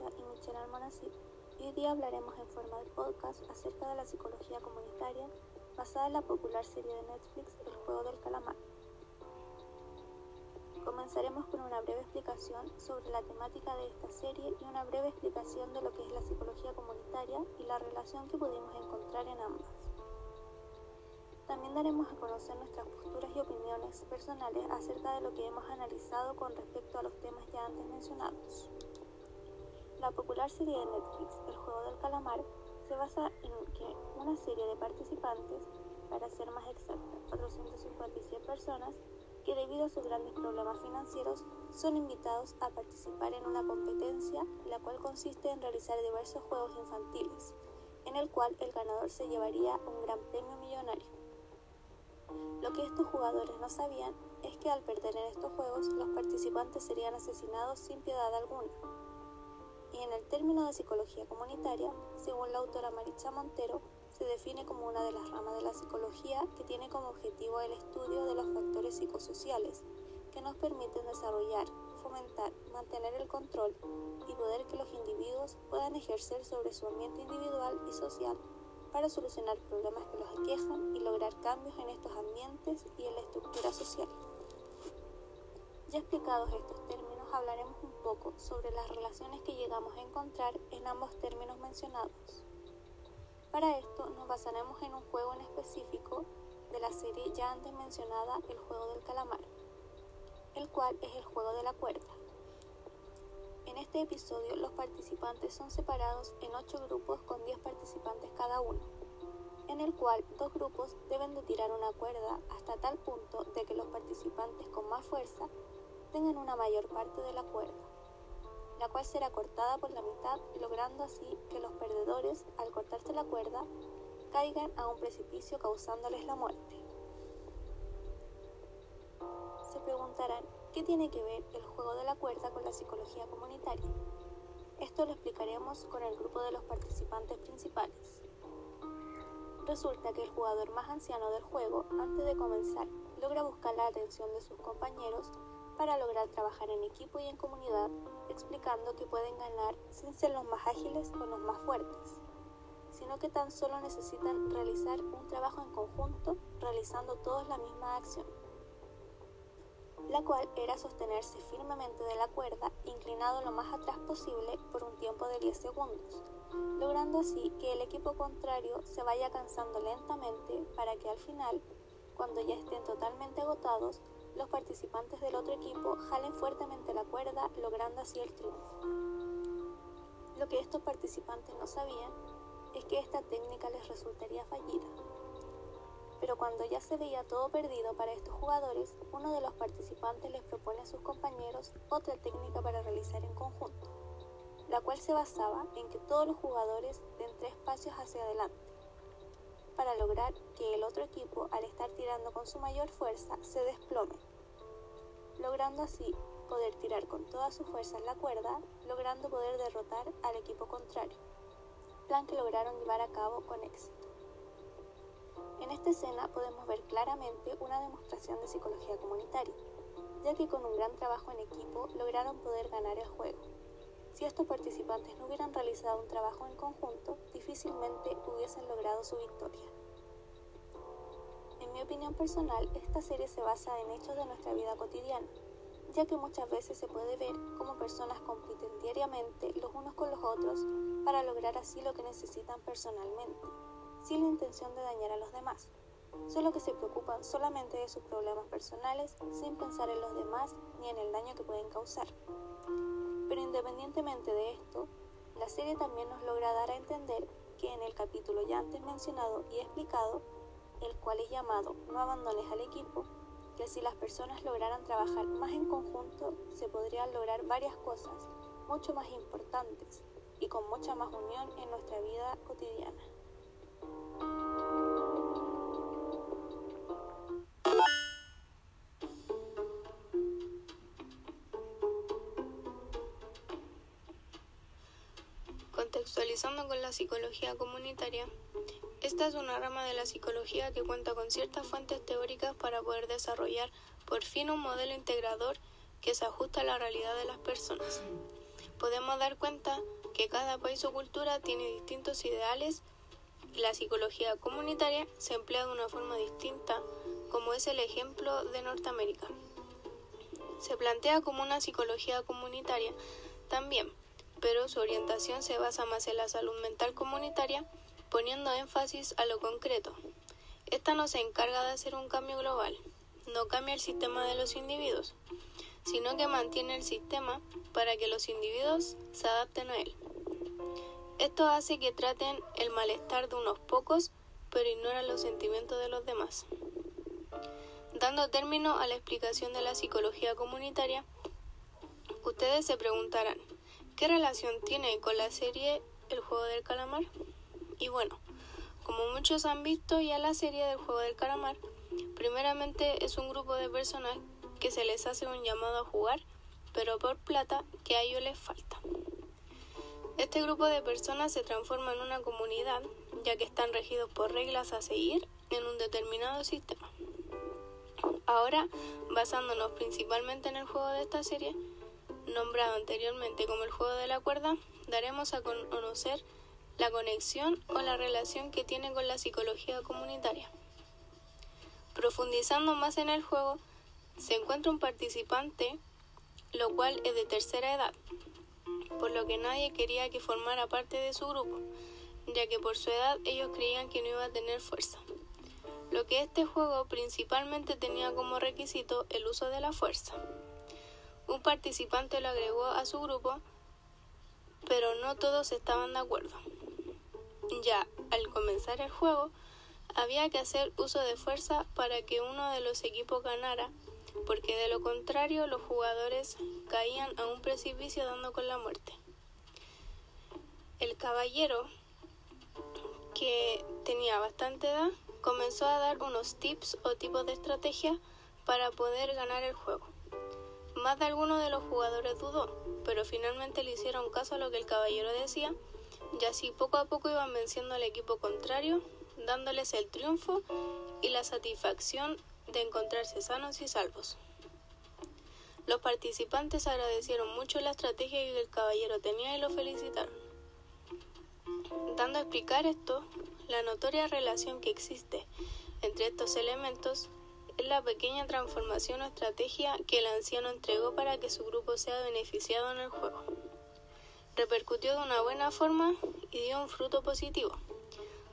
Caranza y Michelle Almonacid y hoy día hablaremos en forma de podcast acerca de la psicología comunitaria basada en la popular serie de Netflix El juego del calamar. Comenzaremos con una breve explicación sobre la temática de esta serie y una breve explicación de lo que es la psicología comunitaria y la relación que pudimos encontrar en ambas. También daremos a conocer nuestras posturas y opiniones personales acerca de lo que hemos analizado con respecto a los temas ya antes mencionados. La popular serie de Netflix, El juego del calamar, se basa en que una serie de participantes, para ser más exacta, 457 personas, que debido a sus grandes problemas financieros son invitados a participar en una competencia la cual consiste en realizar diversos juegos infantiles, en el cual el ganador se llevaría un gran premio millonario. Lo que estos jugadores no sabían es que al perder en estos juegos los participantes serían asesinados sin piedad alguna. Y en el término de psicología comunitaria, según la autora Maricha Montero, se define como una de las ramas de la psicología que tiene como objetivo el estudio de los factores psicosociales que nos permiten desarrollar, fomentar, mantener el control y poder que los individuos puedan ejercer sobre su ambiente individual y social para solucionar problemas que los aquejan y lograr cambios en estos ambientes y en la estructura social. Ya explicados estos términos, hablaremos un poco sobre las relaciones que llegamos a encontrar en ambos términos mencionados. Para esto nos basaremos en un juego en específico de la serie ya antes mencionada El juego del calamar, el cual es el juego de la cuerda. En este episodio los participantes son separados en 8 grupos con 10 participantes cada uno, en el cual dos grupos deben de tirar una cuerda hasta tal punto de que los participantes con más fuerza tengan una mayor parte de la cuerda, la cual será cortada por la mitad, logrando así que los perdedores, al cortarse la cuerda, caigan a un precipicio causándoles la muerte. Se preguntarán, ¿Qué tiene que ver el juego de la cuerda con la psicología comunitaria? Esto lo explicaremos con el grupo de los participantes principales. Resulta que el jugador más anciano del juego, antes de comenzar, logra buscar la atención de sus compañeros para lograr trabajar en equipo y en comunidad, explicando que pueden ganar sin ser los más ágiles o los más fuertes, sino que tan solo necesitan realizar un trabajo en conjunto, realizando todos la misma acción la cual era sostenerse firmemente de la cuerda inclinado lo más atrás posible por un tiempo de 10 segundos, logrando así que el equipo contrario se vaya cansando lentamente para que al final, cuando ya estén totalmente agotados, los participantes del otro equipo jalen fuertemente la cuerda, logrando así el triunfo. Lo que estos participantes no sabían es que esta técnica les resultaría fallida, pero cuando ya se veía todo perdido para estos jugadores, uno de los participantes les propone a sus compañeros otra técnica para realizar en conjunto, la cual se basaba en que todos los jugadores den tres pasos hacia adelante, para lograr que el otro equipo, al estar tirando con su mayor fuerza, se desplome, logrando así poder tirar con toda su fuerza la cuerda, logrando poder derrotar al equipo contrario, plan que lograron llevar a cabo con éxito. En esta escena podemos ver claramente una demostración de psicología comunitaria, ya que con un gran trabajo en equipo lograron poder ganar el juego. Si estos participantes no hubieran realizado un trabajo en conjunto, difícilmente hubiesen logrado su victoria. En mi opinión personal, esta serie se basa en hechos de nuestra vida cotidiana, ya que muchas veces se puede ver cómo personas compiten diariamente los unos con los otros para lograr así lo que necesitan personalmente sin la intención de dañar a los demás, solo que se preocupan solamente de sus problemas personales sin pensar en los demás ni en el daño que pueden causar. Pero independientemente de esto, la serie también nos logra dar a entender que en el capítulo ya antes mencionado y explicado, el cual es llamado No abandones al equipo, que si las personas lograran trabajar más en conjunto, se podrían lograr varias cosas mucho más importantes y con mucha más unión en nuestra vida cotidiana. Contextualizando con la psicología comunitaria, esta es una rama de la psicología que cuenta con ciertas fuentes teóricas para poder desarrollar por fin un modelo integrador que se ajusta a la realidad de las personas. podemos dar cuenta que cada país o cultura tiene distintos ideales y la psicología comunitaria se emplea de una forma distinta, como es el ejemplo de Norteamérica. Se plantea como una psicología comunitaria también, pero su orientación se basa más en la salud mental comunitaria, poniendo énfasis a lo concreto. Esta no se encarga de hacer un cambio global, no cambia el sistema de los individuos, sino que mantiene el sistema para que los individuos se adapten a él. Esto hace que traten el malestar de unos pocos, pero ignoran los sentimientos de los demás. Dando término a la explicación de la psicología comunitaria, ustedes se preguntarán, ¿qué relación tiene con la serie El juego del calamar? Y bueno, como muchos han visto ya la serie del juego del calamar, primeramente es un grupo de personas que se les hace un llamado a jugar, pero por plata que a ellos les falta. Este grupo de personas se transforma en una comunidad, ya que están regidos por reglas a seguir en un determinado sistema. Ahora, basándonos principalmente en el juego de esta serie, nombrado anteriormente como el juego de la cuerda, daremos a conocer la conexión o la relación que tiene con la psicología comunitaria. Profundizando más en el juego, se encuentra un participante, lo cual es de tercera edad, por lo que nadie quería que formara parte de su grupo, ya que por su edad ellos creían que no iba a tener fuerza. Lo que este juego principalmente tenía como requisito el uso de la fuerza. Un participante lo agregó a su grupo, pero no todos estaban de acuerdo. Ya al comenzar el juego, había que hacer uso de fuerza para que uno de los equipos ganara porque de lo contrario los jugadores caían a un precipicio dando con la muerte. El caballero, que tenía bastante edad, comenzó a dar unos tips o tipos de estrategia para poder ganar el juego. Más de alguno de los jugadores dudó, pero finalmente le hicieron caso a lo que el caballero decía, y así poco a poco iban venciendo al equipo contrario, dándoles el triunfo y la satisfacción de encontrarse sanos y salvos. Los participantes agradecieron mucho la estrategia que el caballero tenía y lo felicitaron. Dando a explicar esto, la notoria relación que existe entre estos elementos es la pequeña transformación o estrategia que el anciano entregó para que su grupo sea beneficiado en el juego. Repercutió de una buena forma y dio un fruto positivo,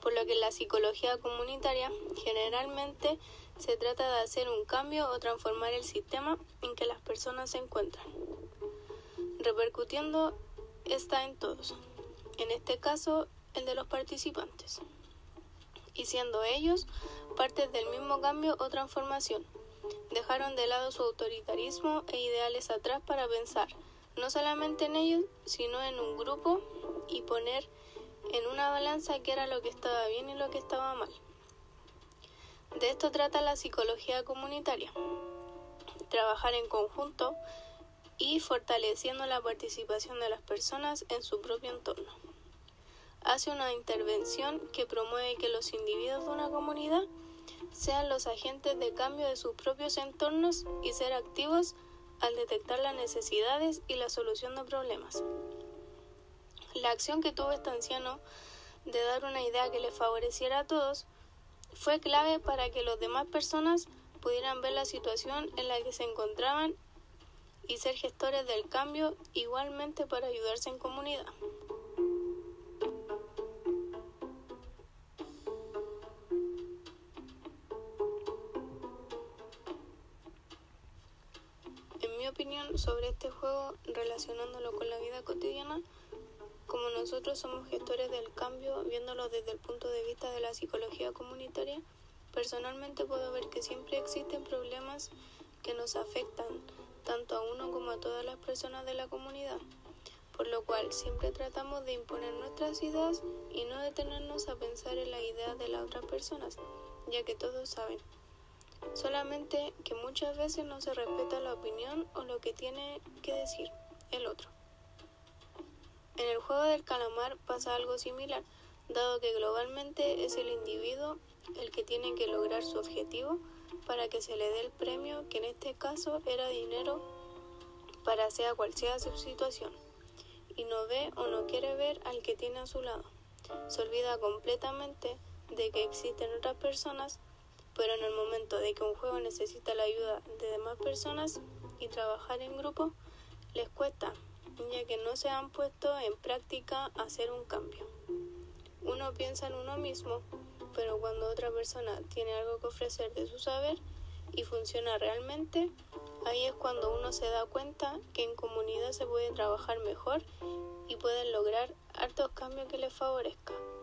por lo que en la psicología comunitaria generalmente se trata de hacer un cambio o transformar el sistema en que las personas se encuentran. Repercutiendo está en todos, en este caso el de los participantes, y siendo ellos partes del mismo cambio o transformación. Dejaron de lado su autoritarismo e ideales atrás para pensar no solamente en ellos, sino en un grupo y poner en una balanza qué era lo que estaba bien y lo que estaba mal. De esto trata la psicología comunitaria, trabajar en conjunto y fortaleciendo la participación de las personas en su propio entorno. Hace una intervención que promueve que los individuos de una comunidad sean los agentes de cambio de sus propios entornos y ser activos al detectar las necesidades y la solución de problemas. La acción que tuvo este anciano de dar una idea que le favoreciera a todos fue clave para que las demás personas pudieran ver la situación en la que se encontraban y ser gestores del cambio igualmente para ayudarse en comunidad. Sobre este juego, relacionándolo con la vida cotidiana, como nosotros somos gestores del cambio, viéndolo desde el punto de vista de la psicología comunitaria, personalmente puedo ver que siempre existen problemas que nos afectan tanto a uno como a todas las personas de la comunidad, por lo cual siempre tratamos de imponer nuestras ideas y no detenernos a pensar en la idea de las otras personas, ya que todos saben. Solamente que muchas veces no se respeta la opinión o lo que tiene que decir el otro. En el juego del calamar pasa algo similar, dado que globalmente es el individuo el que tiene que lograr su objetivo para que se le dé el premio, que en este caso era dinero para sea cual sea su situación. y no ve o no quiere ver al que tiene a su lado. Se olvida completamente de que existen otras personas, pero en el momento de que un juego necesita la ayuda de demás personas y trabajar en grupo, les cuesta, ya que no se han puesto en práctica hacer un cambio. Uno piensa en uno mismo, pero cuando otra persona tiene algo que ofrecer de su saber y funciona realmente, ahí es cuando uno se da cuenta que en comunidad se puede trabajar mejor y pueden lograr hartos cambios que les favorezcan.